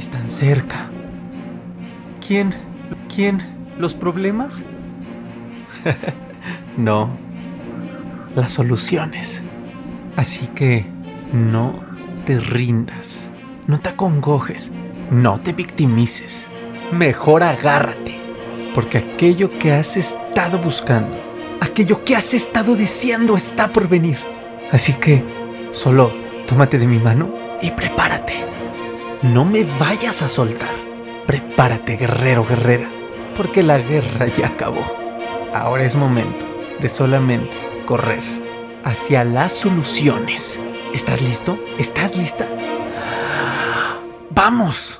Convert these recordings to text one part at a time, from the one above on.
están cerca. ¿Quién? ¿Quién? ¿Los problemas? no, las soluciones. Así que no te rindas, no te acongojes, no te victimices. Mejor agárrate, porque aquello que has estado buscando, aquello que has estado deseando está por venir. Así que solo tómate de mi mano y prepárate. No me vayas a soltar. Prepárate, guerrero, guerrera, porque la guerra ya acabó. Ahora es momento de solamente correr hacia las soluciones. ¿Estás listo? ¿Estás lista? ¡Vamos!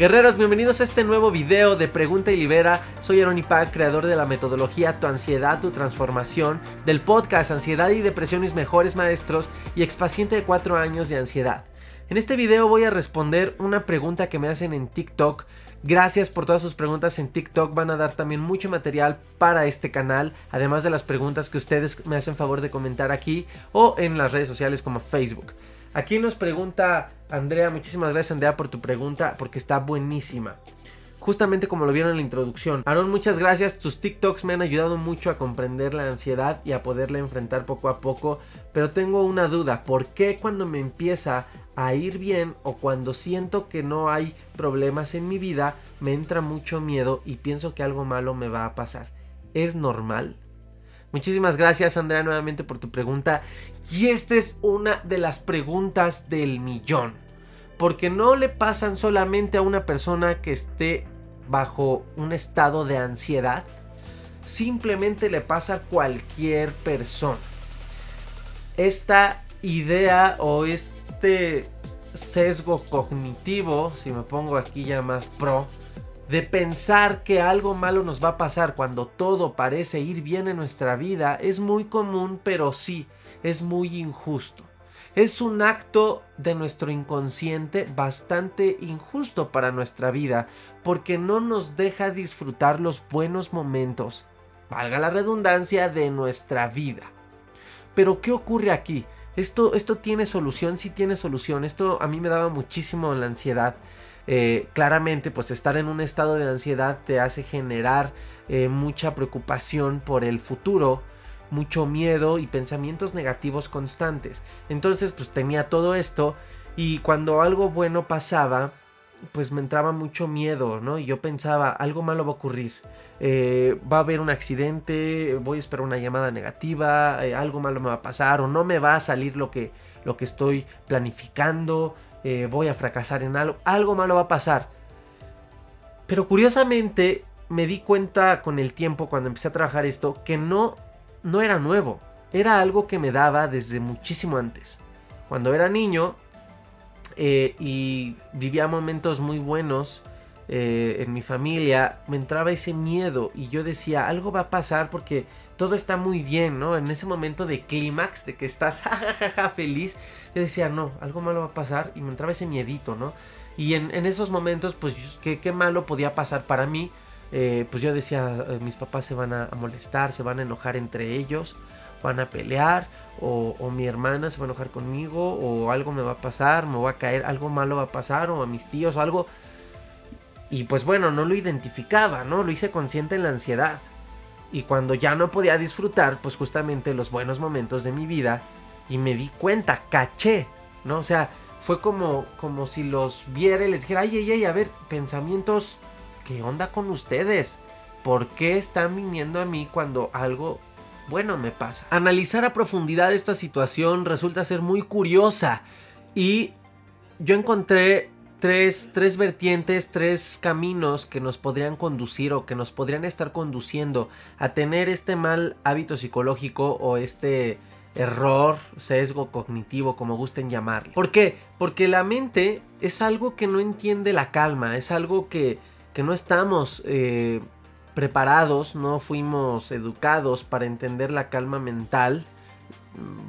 Guerreros, bienvenidos a este nuevo video de Pregunta y Libera. Soy Aaron Ipac, creador de la metodología Tu Ansiedad, Tu Transformación, del podcast Ansiedad y Depresión Mis Mejores Maestros y expaciente de 4 años de ansiedad. En este video voy a responder una pregunta que me hacen en TikTok. Gracias por todas sus preguntas en TikTok. Van a dar también mucho material para este canal. Además de las preguntas que ustedes me hacen favor de comentar aquí o en las redes sociales como Facebook. Aquí nos pregunta Andrea, muchísimas gracias Andrea por tu pregunta porque está buenísima. Justamente como lo vieron en la introducción. Aaron, muchas gracias. Tus TikToks me han ayudado mucho a comprender la ansiedad y a poderla enfrentar poco a poco. Pero tengo una duda. ¿Por qué cuando me empieza a ir bien o cuando siento que no hay problemas en mi vida me entra mucho miedo y pienso que algo malo me va a pasar? ¿Es normal? Muchísimas gracias Andrea nuevamente por tu pregunta. Y esta es una de las preguntas del millón. Porque no le pasan solamente a una persona que esté bajo un estado de ansiedad. Simplemente le pasa a cualquier persona. Esta idea o este sesgo cognitivo, si me pongo aquí ya más pro, de pensar que algo malo nos va a pasar cuando todo parece ir bien en nuestra vida es muy común, pero sí, es muy injusto. Es un acto de nuestro inconsciente bastante injusto para nuestra vida, porque no nos deja disfrutar los buenos momentos, valga la redundancia, de nuestra vida. Pero ¿qué ocurre aquí? Esto, esto tiene solución, sí tiene solución. Esto a mí me daba muchísimo la ansiedad. Eh, claramente pues estar en un estado de ansiedad te hace generar eh, mucha preocupación por el futuro, mucho miedo y pensamientos negativos constantes. Entonces pues tenía todo esto y cuando algo bueno pasaba, pues me entraba mucho miedo, ¿no? Y yo pensaba, algo malo va a ocurrir. Eh, va a haber un accidente, voy a esperar una llamada negativa, algo malo me va a pasar o no me va a salir lo que, lo que estoy planificando. Eh, voy a fracasar en algo, algo malo va a pasar. Pero curiosamente me di cuenta con el tiempo cuando empecé a trabajar esto que no, no era nuevo, era algo que me daba desde muchísimo antes. Cuando era niño eh, y vivía momentos muy buenos eh, en mi familia, me entraba ese miedo y yo decía, algo va a pasar porque todo está muy bien, ¿no? En ese momento de clímax, de que estás feliz, yo decía, no, algo malo va a pasar y me entraba ese miedito, ¿no? Y en, esos momentos, pues, ¿qué, ¿qué, malo podía pasar para mí? Eh, pues yo decía, eh, mis papás se van a, molestar, se van a enojar entre ellos, van a pelear, o, o, mi hermana se va a enojar conmigo, o algo me va a pasar, me va a caer, algo malo va a pasar, o a mis tíos, o algo. Y pues bueno, no lo identificaba, ¿no? Lo hice consciente en la ansiedad. Y cuando ya no podía disfrutar, pues justamente los buenos momentos de mi vida, y me di cuenta, caché, ¿no? O sea, fue como, como si los viera y les dijera, ay, ay, ay, a ver, pensamientos, ¿qué onda con ustedes? ¿Por qué están viniendo a mí cuando algo bueno me pasa? Analizar a profundidad esta situación resulta ser muy curiosa y yo encontré tres, vertientes, tres caminos que nos podrían conducir o que nos podrían estar conduciendo a tener este mal hábito psicológico o este error, sesgo cognitivo, como gusten llamarlo. ¿Por qué? Porque la mente es algo que no entiende la calma, es algo que, que no estamos eh, preparados, no fuimos educados para entender la calma mental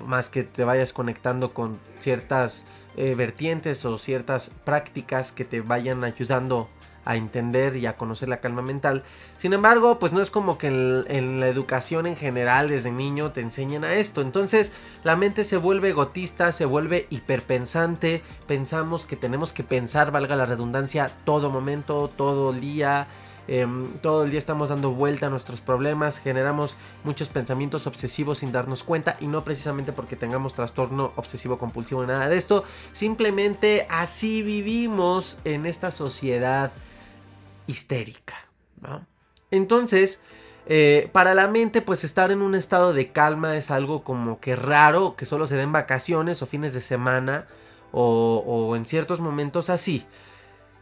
más que te vayas conectando con ciertas eh, vertientes o ciertas prácticas que te vayan ayudando a entender y a conocer la calma mental. Sin embargo, pues no es como que en, la educación en general desde niño te enseñen a esto. Entonces la mente se vuelve egotista, se vuelve hiperpensante. Pensamos que tenemos que pensar, valga la redundancia, todo momento, todo día. Em, todo el día estamos dando vuelta a nuestros problemas, generamos muchos pensamientos obsesivos sin darnos cuenta y no precisamente porque tengamos trastorno obsesivo compulsivo nada de esto, simplemente así vivimos en esta sociedad histérica. Entonces, eh, para la mente, pues estar en un estado de calma es algo como que raro, que solo se den vacaciones o fines de semana o en ciertos momentos así.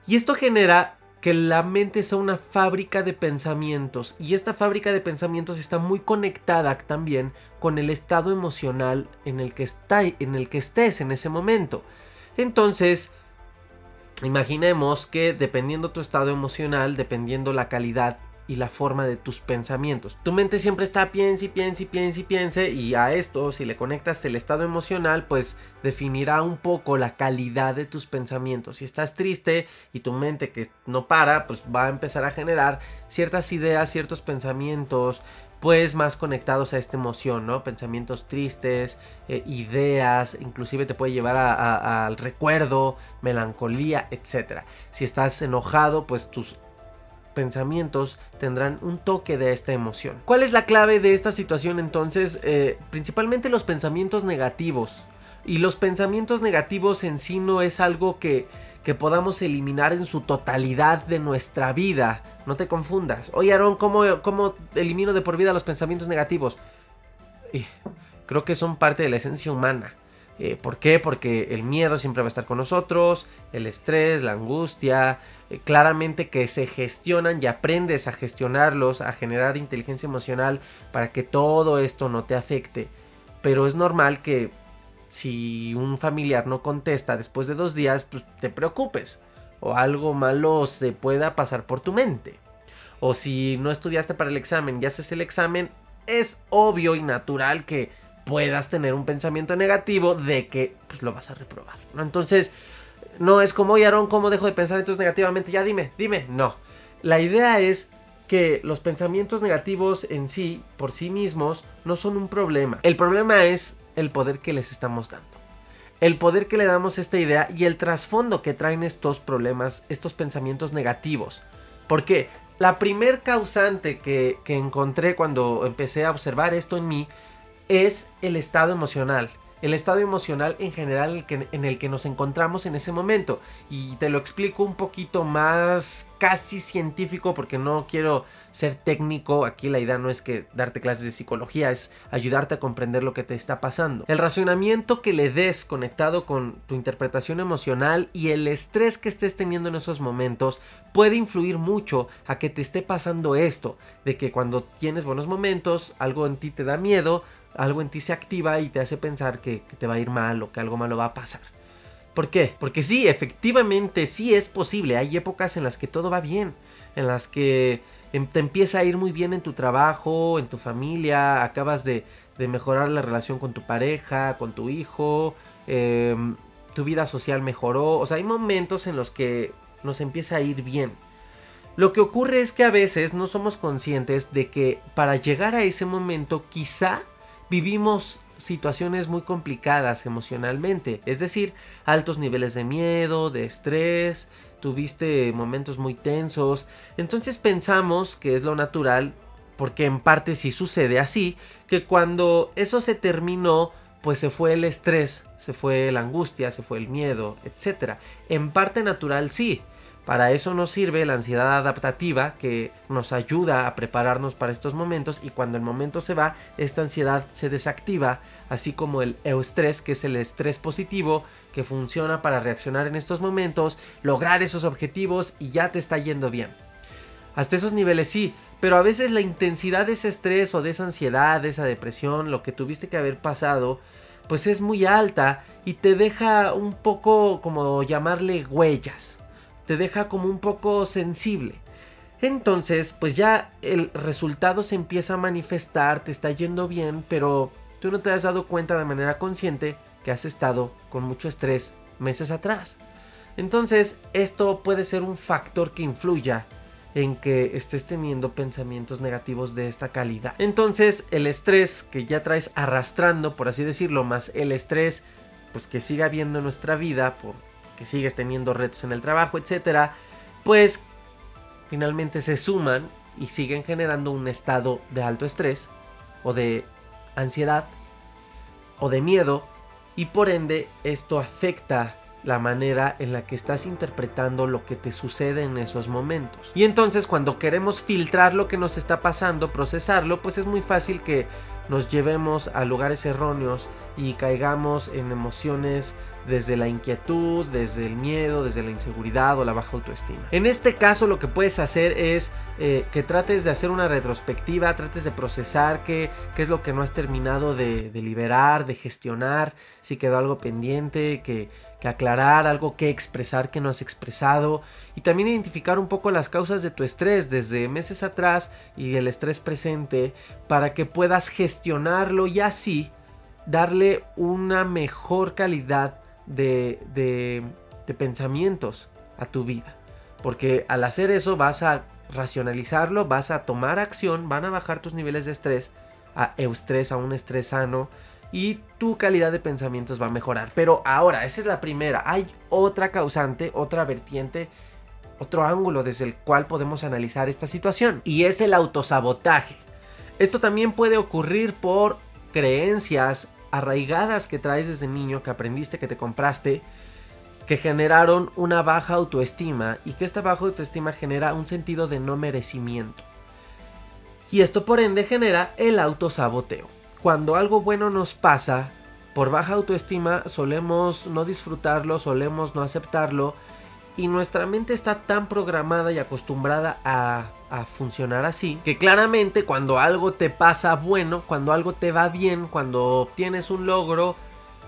Y esto genera que la mente sea una fábrica de pensamientos y esta fábrica de pensamientos está muy conectada también con el estado emocional en el que, está, en el que estés en ese momento. Entonces, Imaginemos que dependiendo tu estado emocional, dependiendo la calidad y la forma de tus pensamientos. Tu mente siempre está piense y piense y piense y piense y a esto si le conectas el estado emocional pues definirá un poco la calidad de tus pensamientos. Si estás triste y tu mente que no para pues va a empezar a generar ciertas ideas, ciertos pensamientos, pues más conectados a esta emoción, ¿no? Pensamientos tristes, eh, ideas, inclusive te puede llevar al recuerdo, melancolía, etc. Si estás enojado, pues tus pensamientos tendrán un toque de esta emoción. ¿Cuál es la clave de esta situación entonces? Eh, principalmente los pensamientos negativos. Y los pensamientos negativos en sí no es algo que que podamos eliminar en su totalidad de nuestra vida. No te confundas. Oye, Aaron, ¿cómo, cómo elimino de por vida los pensamientos negativos? creo que son parte de la esencia humana. Eh, ¿Por qué? Porque el miedo siempre va a estar con nosotros, el estrés, la angustia, eh, claramente que se gestionan y aprendes a gestionarlos, a generar inteligencia emocional para que todo esto no te afecte. Pero es normal que si un familiar no contesta después de dos días, pues te preocupes. O algo malo se pueda pasar por tu mente. O si no estudiaste para el examen y haces el examen, es obvio y natural que puedas tener un pensamiento negativo de que pues, lo vas a reprobar. ¿no? Entonces, no es como, oye Aaron, ¿cómo dejo de pensar entonces negativamente? Ya dime, dime. No. La idea es que los pensamientos negativos en sí, por sí mismos, no son un problema. El problema es el poder que les estamos dando. El poder que le damos a esta idea y el trasfondo que traen estos problemas, estos pensamientos negativos. Porque la primer causante que, que encontré cuando empecé a observar esto en mí es el estado emocional el estado emocional en general en el que nos encontramos en ese momento. Y te lo explico un poquito más casi científico porque no quiero ser técnico. Aquí la idea no es que darte clases de psicología, es ayudarte a comprender lo que te está pasando. El racionamiento que le des conectado con tu interpretación emocional y el estrés que estés teniendo en esos momentos puede influir mucho a que te esté pasando esto. De que cuando tienes buenos momentos, algo en ti te da miedo, algo en ti se activa y te hace pensar que, te va a ir mal o que algo malo va a pasar. ¿Por qué? Porque sí, efectivamente, sí es posible. Hay épocas en las que todo va bien, en las que em, te empieza a ir muy bien en tu trabajo, en tu familia, acabas de, mejorar la relación con tu pareja, con tu hijo, em, tu vida social mejoró. O sea, hay momentos en los que nos empieza a ir bien. Lo que ocurre es que a veces no somos conscientes de que para llegar a ese momento quizá vivimos situaciones muy complicadas emocionalmente, es decir, altos niveles de miedo, de estrés, tuviste momentos muy tensos, entonces pensamos que es lo natural, porque en parte sí sucede así, que cuando eso se terminó, pues se fue el estrés, se fue la angustia, se fue el miedo, etc. En parte natural sí, para eso nos sirve la ansiedad adaptativa que nos ayuda a prepararnos para estos momentos y cuando el momento se va, esta ansiedad se desactiva, así como el eustrés, que es el estrés positivo que funciona para reaccionar en estos momentos, lograr esos objetivos y ya te está yendo bien. Hasta esos niveles sí, pero a veces la intensidad de ese estrés o de esa ansiedad, de esa depresión, lo que tuviste que haber pasado, pues es muy alta y te deja un poco como llamarle huellas te deja como un poco sensible. Entonces, pues ya el resultado se empieza a manifestar, te está yendo bien, pero tú no te has dado cuenta de manera consciente que has estado con mucho estrés meses atrás. Entonces, esto puede ser un factor que influya en que estés teniendo pensamientos negativos de esta calidad. Entonces, el estrés que ya traes arrastrando, por así decirlo, más el estrés pues que siga habiendo en nuestra vida, por que sigues teniendo retos en el trabajo, etcétera, pues finalmente se suman y siguen generando un estado de alto estrés o de ansiedad o de miedo y por ende esto afecta la manera en la que estás interpretando lo que te sucede en esos momentos. Y entonces cuando queremos filtrar lo que nos está pasando, procesarlo, pues es muy fácil que nos llevemos a lugares erróneos y caigamos en emociones desde la inquietud, desde el miedo, desde la inseguridad o la baja autoestima. En este caso lo que puedes hacer es eh, que trates de hacer una retrospectiva, trates de procesar qué, qué es lo que no has terminado de, liberar, de gestionar, si quedó algo pendiente, que que aclarar, algo que expresar que no has expresado y también identificar un poco las causas de tu estrés desde meses atrás y el estrés presente para que puedas gestionarlo y así darle una mejor calidad de, pensamientos a tu vida. Porque al hacer eso vas a racionalizarlo, vas a tomar acción, van a bajar tus niveles de estrés a eustrés, a un estrés sano y tu calidad de pensamientos va a mejorar. Pero ahora, esa es la primera. Hay otra causante, otra vertiente, otro ángulo desde el cual podemos analizar esta situación. Y es el autosabotaje. Esto también puede ocurrir por creencias arraigadas que traes desde niño, que aprendiste, que te compraste, que generaron una baja autoestima y que esta baja autoestima genera un sentido de no merecimiento. Y esto por ende genera el autosaboteo cuando algo bueno nos pasa, por baja autoestima solemos no disfrutarlo, solemos no aceptarlo y nuestra mente está tan programada y acostumbrada a, a, funcionar así que claramente cuando algo te pasa bueno, cuando algo te va bien, cuando obtienes un logro,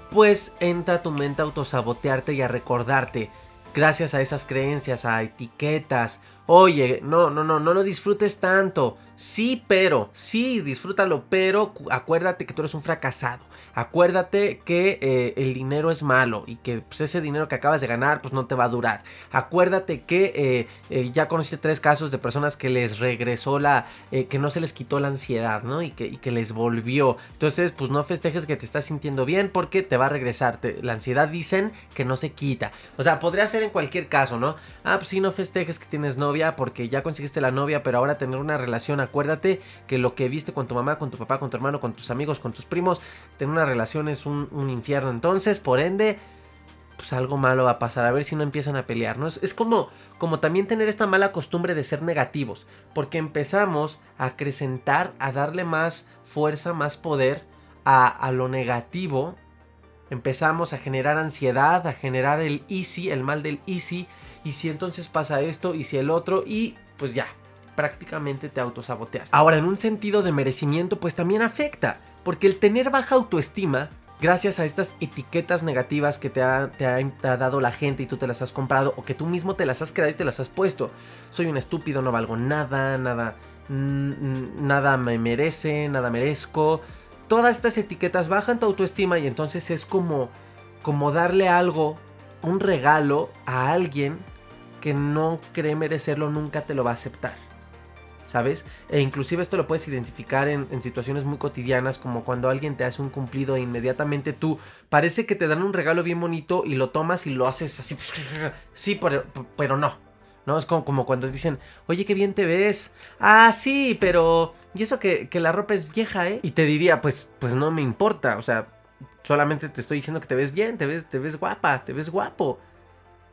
pues entra tu mente a autosabotearte y a recordarte gracias a esas creencias, a etiquetas. Oye, no, no, no, no lo disfrutes tanto. Sí, pero, sí, disfrútalo, pero acuérdate que tú eres un fracasado. Acuérdate que eh, el dinero es malo y que pues, ese dinero que acabas de ganar pues no te va a durar. Acuérdate que eh, eh, ya conociste tres casos de personas que les regresó la, que no se les quitó la ansiedad, ¿no? Y que, les volvió. Entonces, pues no festejes que te estás sintiendo bien porque te va a regresar. la ansiedad dicen que no se quita. O sea, podría ser en cualquier caso, ¿no? Ah, pues sí, no festejes que tienes novia porque ya conseguiste la novia, pero ahora tener una relación, acuérdate que lo que viste con tu mamá, con tu papá, con tu hermano, con tus amigos, con tus primos, tener una relación es un, infierno. Entonces, por ende, pues algo malo va a pasar. A ver si no empiezan a pelear. ¿no? Es, como, como también tener esta mala costumbre de ser negativos. Porque empezamos a acrecentar, a darle más fuerza, más poder a, a lo negativo. Empezamos a generar ansiedad, a generar el easy, el mal del easy. Y si entonces pasa esto, y si el otro, y pues ya, prácticamente te autosaboteas. Ahora, en un sentido de merecimiento, pues también afecta. Porque el tener baja autoestima, gracias a estas etiquetas negativas que te ha, dado la gente y tú te las has comprado, o que tú mismo te las has creado y te las has puesto. Soy un estúpido, no valgo nada, nada, nada me merece, nada merezco. Todas estas etiquetas bajan tu autoestima y entonces es como, como darle algo, un regalo a alguien que no cree merecerlo, nunca te lo va a aceptar. ¿Sabes? E inclusive esto lo puedes identificar en, situaciones muy cotidianas, como cuando alguien te hace un cumplido e inmediatamente tú parece que te dan un regalo bien bonito y lo tomas y lo haces así, sí, pero, pero no. ¿No? Es como, como, cuando dicen, oye, qué bien te ves. Ah, sí, pero... Y eso que, que la ropa es vieja, ¿eh? Y te diría, pues, pues no me importa. O sea, solamente te estoy diciendo que te ves bien, te ves, te ves guapa, te ves guapo.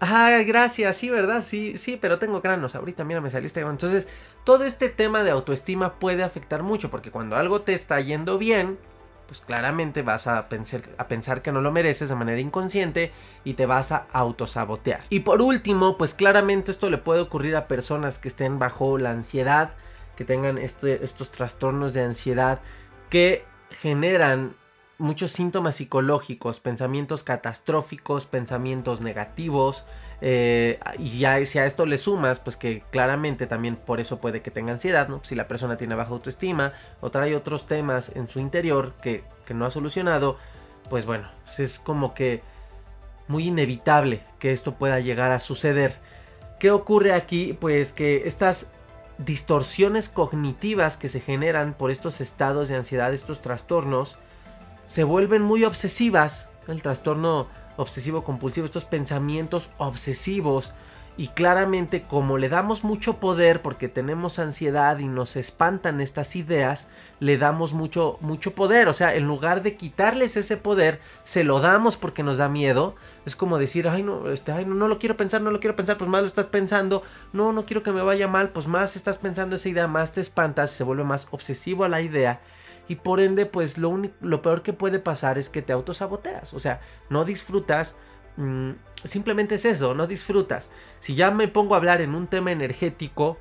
Ah, gracias, sí, ¿verdad? Sí, sí, pero tengo granos. Ahorita, mira, me salió grano. Entonces, todo este tema de autoestima puede afectar mucho, porque cuando algo te está yendo bien, pues claramente vas a pensar, a pensar que no lo mereces de manera inconsciente y te vas a autosabotear. Y por último, pues claramente esto le puede ocurrir a personas que estén bajo la ansiedad, que tengan este, estos trastornos de ansiedad que generan muchos síntomas psicológicos, pensamientos catastróficos, pensamientos negativos, eh, y ya si a esto le sumas, pues que claramente también por eso puede que tenga ansiedad, ¿no? Si la persona tiene baja autoestima o trae otros temas en su interior que, que no ha solucionado, pues bueno, pues es como que muy inevitable que esto pueda llegar a suceder. ¿Qué ocurre aquí? Pues que estas distorsiones cognitivas que se generan por estos estados de ansiedad, estos trastornos, se vuelven muy obsesivas. El trastorno obsesivo compulsivo, estos pensamientos obsesivos y claramente como le damos mucho poder porque tenemos ansiedad y nos espantan estas ideas, le damos mucho mucho poder, o sea, en lugar de quitarles ese poder, se lo damos porque nos da miedo. Es como decir, "Ay, no, este, ay, no, no lo quiero pensar, no lo quiero pensar", pues más lo estás pensando. "No, no quiero que me vaya mal", pues más estás pensando esa idea, más te espantas, se vuelve más obsesivo a la idea y por ende pues lo, lo peor que puede pasar es que te autosaboteas, o sea, no disfrutas Mm, simplemente es eso, no disfrutas. Si ya me pongo a hablar en un tema energético,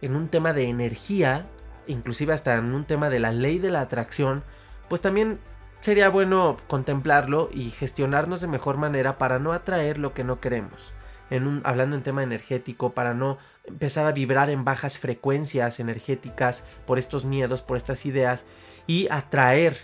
en un tema de energía, inclusive hasta en un tema de la ley de la atracción, pues también sería bueno contemplarlo y gestionarnos de mejor manera para no atraer lo que no queremos. Hablando en tema energético, para no empezar a vibrar en bajas frecuencias energéticas por estos miedos, por estas ideas y atraer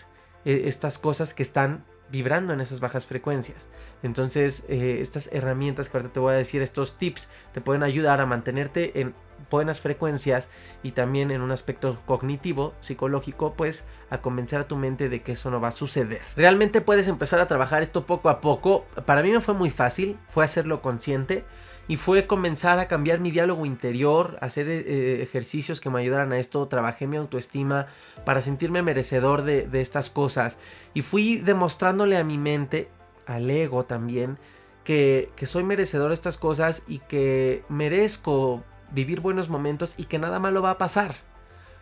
eh, estas cosas que están vibrando en esas bajas frecuencias. Entonces, eh, estas herramientas que ahorita te voy a decir, estos tips, te pueden ayudar a mantenerte en buenas frecuencias y también en un aspecto cognitivo, psicológico, pues a convencer a tu mente de que eso no va a suceder. Realmente puedes empezar a trabajar esto poco a poco. Para mí me fue muy fácil, fue hacerlo consciente y fue comenzar a cambiar mi diálogo interior, hacer eh, ejercicios que me ayudaran a esto, trabajé mi autoestima para sentirme merecedor de, estas cosas y fui demostrándole a mi mente, al ego también, que, soy merecedor de estas cosas y que merezco vivir buenos momentos y que nada malo va a pasar.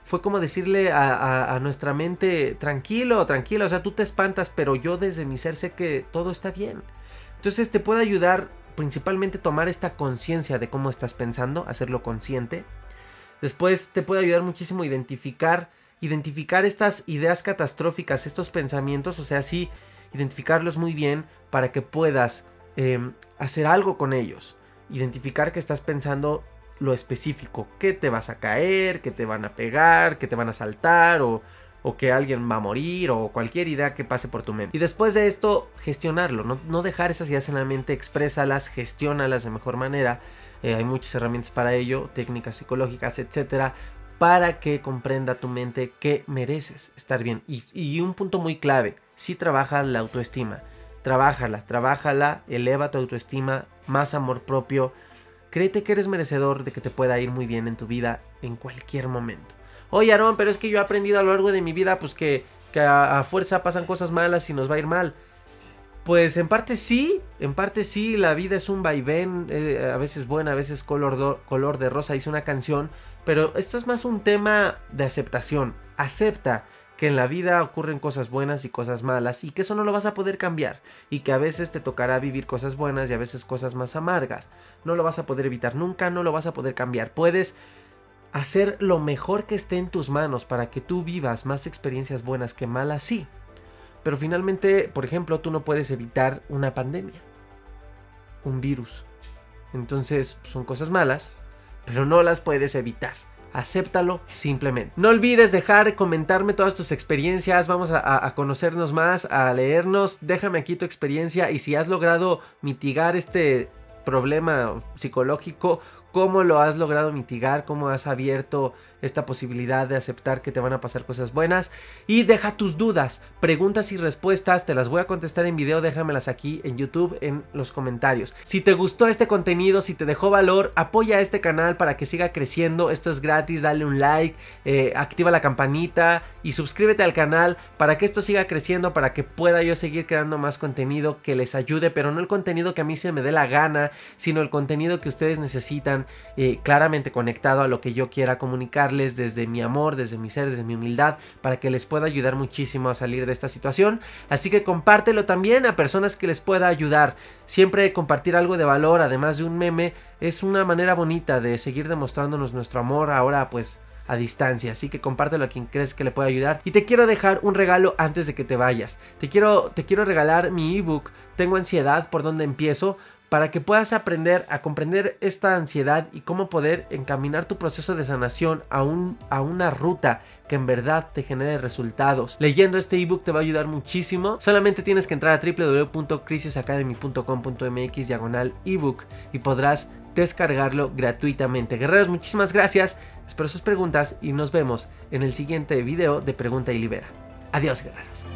Fue como decirle a, nuestra mente, tranquilo, tranquilo, o sea, tú te espantas, pero yo desde mi ser sé que todo está bien. Entonces te puede ayudar principalmente tomar esta conciencia de cómo estás pensando, hacerlo consciente. Después te puede ayudar muchísimo identificar, identificar estas ideas catastróficas, estos pensamientos, o sea, sí, identificarlos muy bien para que puedas em, hacer algo con ellos. Identificar que estás pensando lo específico, que te vas a caer, que te van a pegar, que te van a saltar o o que alguien va a morir o cualquier idea que pase por tu mente. Y después de esto, gestionarlo, no, dejar esas ideas en la mente, exprésalas, gestiónalas de mejor manera. Eh, hay muchas herramientas para ello, técnicas psicológicas, etcétera, para que comprenda tu mente que mereces estar bien. Y, y un punto muy clave, si trabajas la autoestima, trabájala, trabájala, eleva tu autoestima, más amor propio. Créete que eres merecedor de que te pueda ir muy bien en tu vida en cualquier momento. Oye, Aaron, pero es que yo he aprendido a lo largo de mi vida, pues que, a, fuerza pasan cosas malas y nos va a ir mal. Pues en parte sí, en parte sí, la vida es un vaivén, eh, a veces buena, a veces color, color de rosa, dice una canción, pero esto es más un tema de aceptación. Acepta que en la vida ocurren cosas buenas y cosas malas y que eso no lo vas a poder cambiar y que a veces te tocará vivir cosas buenas y a veces cosas más amargas. No lo vas a poder evitar nunca, no lo vas a poder cambiar. Puedes hacer lo mejor que esté en tus manos para que tú vivas más experiencias buenas que malas, sí. Pero finalmente, por ejemplo, tú no puedes evitar una pandemia, un virus. Entonces, son cosas malas, pero no las puedes evitar. Acéptalo simplemente. No olvides dejar, comentarme todas tus experiencias. Vamos a, a, conocernos más, a leernos. Déjame aquí tu experiencia y si has logrado mitigar este problema psicológico cómo lo has logrado mitigar, cómo has abierto esta posibilidad de aceptar que te van a pasar cosas buenas. Y deja tus dudas, preguntas y respuestas, te las voy a contestar en video, déjamelas aquí en YouTube en los comentarios. Si te gustó este contenido, si te dejó valor, apoya a este canal para que siga creciendo. Esto es gratis, dale un like, eh, activa la campanita y suscríbete al canal para que esto siga creciendo, para que pueda yo seguir creando más contenido que les ayude, pero no el contenido que a mí se me dé la gana, sino el contenido que ustedes necesitan, eh, claramente conectado a lo que yo quiera comunicar desde mi amor, desde mi ser, desde mi humildad, para que les pueda ayudar muchísimo a salir de esta situación. Así que compártelo también a personas que les pueda ayudar. Siempre compartir algo de valor, además de un meme, es una manera bonita de seguir demostrándonos nuestro amor ahora pues a distancia. Así que compártelo a quien crees que le pueda ayudar. Y te quiero dejar un regalo antes de que te vayas. Te quiero, te quiero regalar mi ebook. Tengo ansiedad por dónde empiezo para que puedas aprender a comprender esta ansiedad y cómo poder encaminar tu proceso de sanación a, un, a una ruta que en verdad te genere resultados. Leyendo este ebook te va a ayudar muchísimo. Solamente tienes que entrar a www.crisisacademy.com.mx diagonal ebook y podrás descargarlo gratuitamente. Guerreros, muchísimas gracias. Espero sus preguntas y nos vemos en el siguiente video de Pregunta y Libera. Adiós, guerreros.